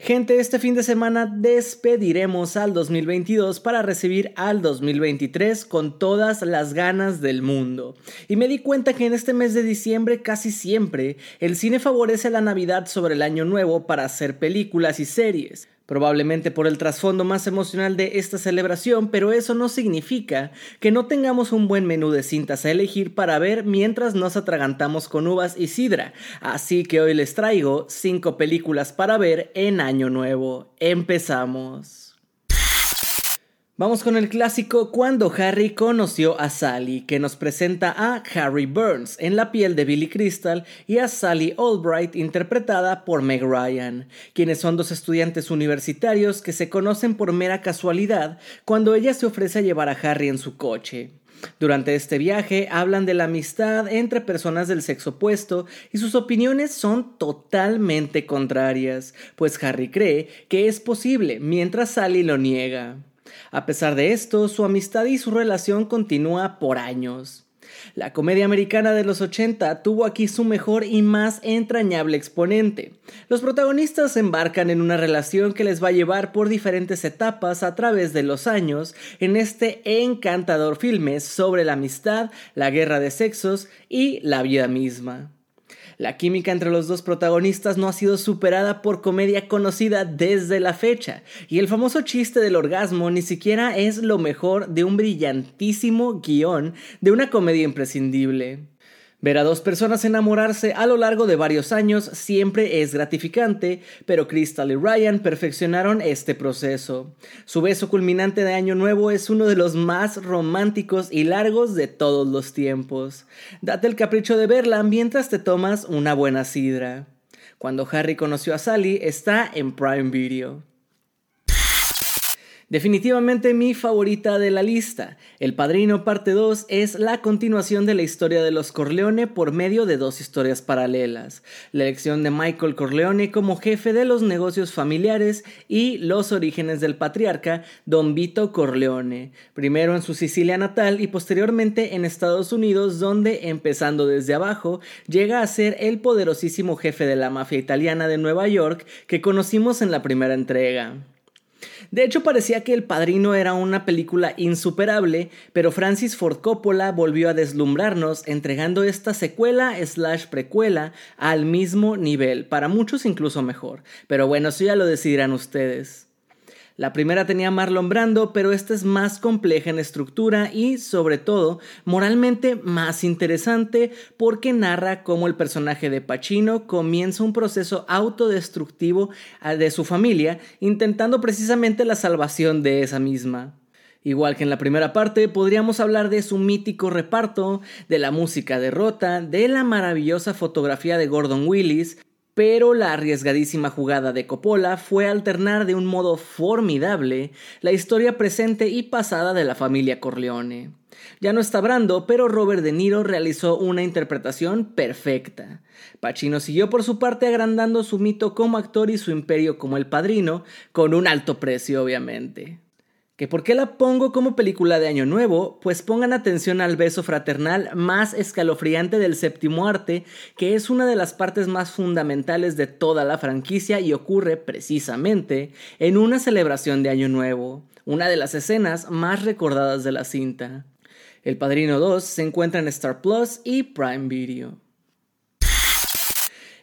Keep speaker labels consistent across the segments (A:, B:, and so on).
A: Gente, este fin de semana despediremos al 2022 para recibir al 2023 con todas las ganas del mundo. Y me di cuenta que en este mes de diciembre casi siempre el cine favorece la Navidad sobre el Año Nuevo para hacer películas y series probablemente por el trasfondo más emocional de esta celebración, pero eso no significa que no tengamos un buen menú de cintas a elegir para ver mientras nos atragantamos con uvas y sidra. Así que hoy les traigo 5 películas para ver en Año Nuevo. Empezamos. Vamos con el clásico Cuando Harry conoció a Sally, que nos presenta a Harry Burns en la piel de Billy Crystal y a Sally Albright interpretada por Meg Ryan, quienes son dos estudiantes universitarios que se conocen por mera casualidad cuando ella se ofrece a llevar a Harry en su coche. Durante este viaje hablan de la amistad entre personas del sexo opuesto y sus opiniones son totalmente contrarias, pues Harry cree que es posible mientras Sally lo niega. A pesar de esto, su amistad y su relación continúa por años. La comedia americana de los 80 tuvo aquí su mejor y más entrañable exponente. Los protagonistas embarcan en una relación que les va a llevar por diferentes etapas a través de los años en este encantador filme sobre la amistad, la guerra de sexos y la vida misma. La química entre los dos protagonistas no ha sido superada por comedia conocida desde la fecha, y el famoso chiste del orgasmo ni siquiera es lo mejor de un brillantísimo guion de una comedia imprescindible. Ver a dos personas enamorarse a lo largo de varios años siempre es gratificante, pero Crystal y Ryan perfeccionaron este proceso. Su beso culminante de Año Nuevo es uno de los más románticos y largos de todos los tiempos. Date el capricho de verla mientras te tomas una buena sidra. Cuando Harry conoció a Sally está en Prime Video. Definitivamente mi favorita de la lista. El Padrino Parte 2 es la continuación de la historia de los Corleone por medio de dos historias paralelas. La elección de Michael Corleone como jefe de los negocios familiares y los orígenes del patriarca Don Vito Corleone, primero en su Sicilia natal y posteriormente en Estados Unidos donde, empezando desde abajo, llega a ser el poderosísimo jefe de la mafia italiana de Nueva York que conocimos en la primera entrega. De hecho, parecía que El Padrino era una película insuperable, pero Francis Ford Coppola volvió a deslumbrarnos entregando esta secuela slash precuela al mismo nivel, para muchos incluso mejor. Pero bueno, eso ya lo decidirán ustedes. La primera tenía Marlon Brando, pero esta es más compleja en estructura y, sobre todo, moralmente más interesante porque narra cómo el personaje de Pacino comienza un proceso autodestructivo ah, de su familia, intentando precisamente la salvación de esa misma. Igual que en la primera parte, podríamos hablar de su mítico reparto, de la música de Rota, de la maravillosa fotografía de Gordon Willis, pero la arriesgadísima jugada de Coppola fue alternar de un modo formidable la historia presente y pasada de la familia Corleone. Ya no está Brando, pero Robert De Niro realizó una interpretación perfecta. Pacino siguió por su parte agrandando su mito como actor y su imperio como el padrino, con un alto precio obviamente. ¿Que por qué la pongo como película de Año Nuevo? Pues pongan atención al beso fraternal más escalofriante del séptimo arte, que es una de las partes más fundamentales de toda la franquicia y ocurre precisamente en una celebración de Año Nuevo, una de las escenas más recordadas de la cinta. El Padrino 2 se encuentra en Star Plus y Prime Video.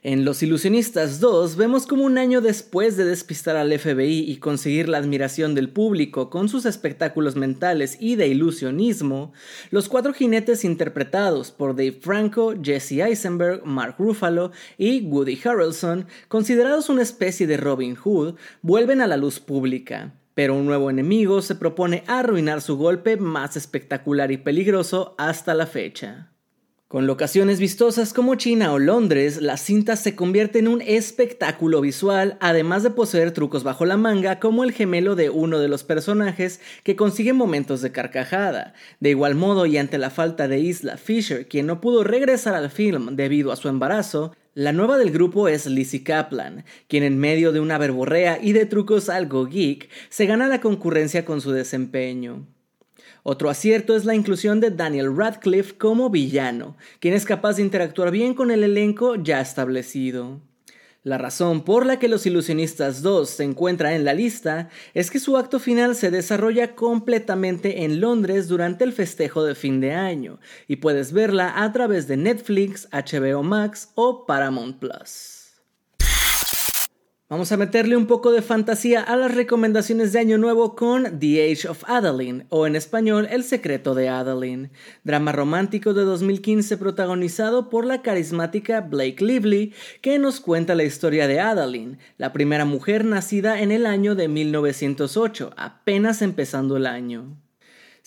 A: En Los Ilusionistas 2 vemos como un año después de despistar al FBI y conseguir la admiración del público con sus espectáculos mentales y de ilusionismo, los cuatro jinetes interpretados por Dave Franco, Jesse Eisenberg, Mark Ruffalo y Woody Harrelson, considerados una especie de Robin Hood, vuelven a la luz pública. Pero un nuevo enemigo se propone arruinar su golpe más espectacular y peligroso hasta la fecha. Con locaciones vistosas como China o Londres, la cinta se convierte en un espectáculo visual, además de poseer trucos bajo la manga como el gemelo de uno de los personajes que consigue momentos de carcajada. De igual modo, y ante la falta de Isla Fisher, quien no pudo regresar al film debido a su embarazo, la nueva del grupo es Lizzie Kaplan, quien en medio de una verborrea y de trucos algo geek, se gana la concurrencia con su desempeño. Otro acierto es la inclusión de Daniel Radcliffe como villano, quien es capaz de interactuar bien con el elenco ya establecido. La razón por la que Los Ilusionistas 2 se encuentra en la lista es que su acto final se desarrolla completamente en Londres durante el festejo de fin de año, y puedes verla a través de Netflix, HBO Max o Paramount Plus. Vamos a meterle un poco de fantasía a las recomendaciones de Año Nuevo con The Age of Adeline, o en español El secreto de Adeline, drama romántico de 2015 protagonizado por la carismática Blake Lively, que nos cuenta la historia de Adeline, la primera mujer nacida en el año de 1908, apenas empezando el año.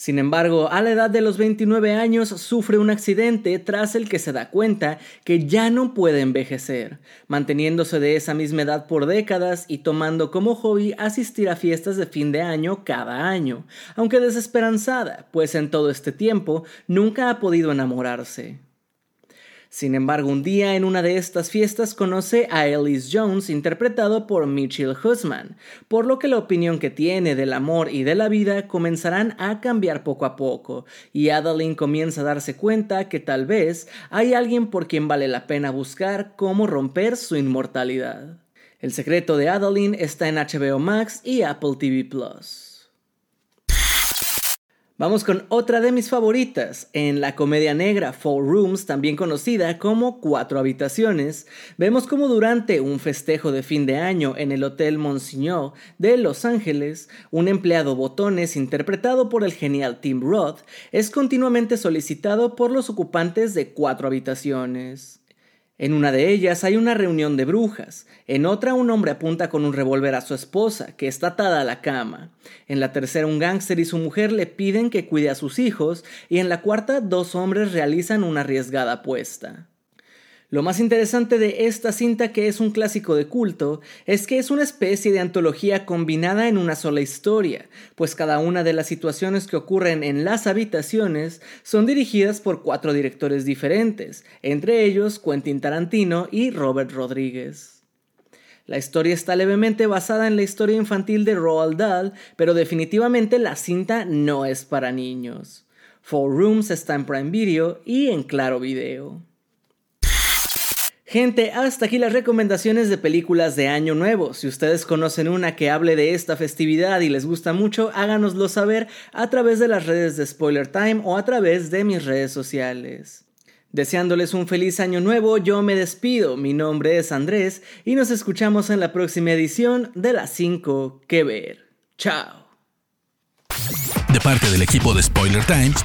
A: Sin embargo, a la edad de los 29 años sufre un accidente tras el que se da cuenta que ya no puede envejecer, manteniéndose de esa misma edad por décadas y tomando como hobby asistir a fiestas de fin de año cada año, aunque desesperanzada, pues en todo este tiempo nunca ha podido enamorarse. Sin embargo, un día en una de estas fiestas conoce a Ellis Jones interpretado por Mitchell Husman, por lo que la opinión que tiene del amor y de la vida comenzarán a cambiar poco a poco, y Adeline comienza a darse cuenta que tal vez hay alguien por quien vale la pena buscar cómo romper su inmortalidad. El secreto de Adeline está en HBO Max y Apple TV Plus. Vamos con otra de mis favoritas. En la comedia negra Four Rooms, también conocida como Cuatro Habitaciones, vemos como durante un festejo de fin de año en el Hotel Monsignor de Los Ángeles, un empleado botones interpretado por el genial Tim Roth es continuamente solicitado por los ocupantes de cuatro habitaciones. En una de ellas hay una reunión de brujas, en otra un hombre apunta con un revólver a su esposa, que está atada a la cama, en la tercera un gángster y su mujer le piden que cuide a sus hijos, y en la cuarta dos hombres realizan una arriesgada apuesta. Lo más interesante de esta cinta, que es un clásico de culto, es que es una especie de antología combinada en una sola historia, pues cada una de las situaciones que ocurren en las habitaciones son dirigidas por cuatro directores diferentes, entre ellos Quentin Tarantino y Robert Rodríguez. La historia está levemente basada en la historia infantil de Roald Dahl, pero definitivamente la cinta no es para niños. Four Rooms está en Prime Video y en Claro Video. Gente, hasta aquí las recomendaciones de películas de Año Nuevo. Si ustedes conocen una que hable de esta festividad y les gusta mucho, háganoslo saber a través de las redes de Spoiler Time o a través de mis redes sociales. Deseándoles un feliz año nuevo, yo me despido. Mi nombre es Andrés y nos escuchamos en la próxima edición de las 5 que ver. Chao.
B: De parte del equipo de Spoiler Times.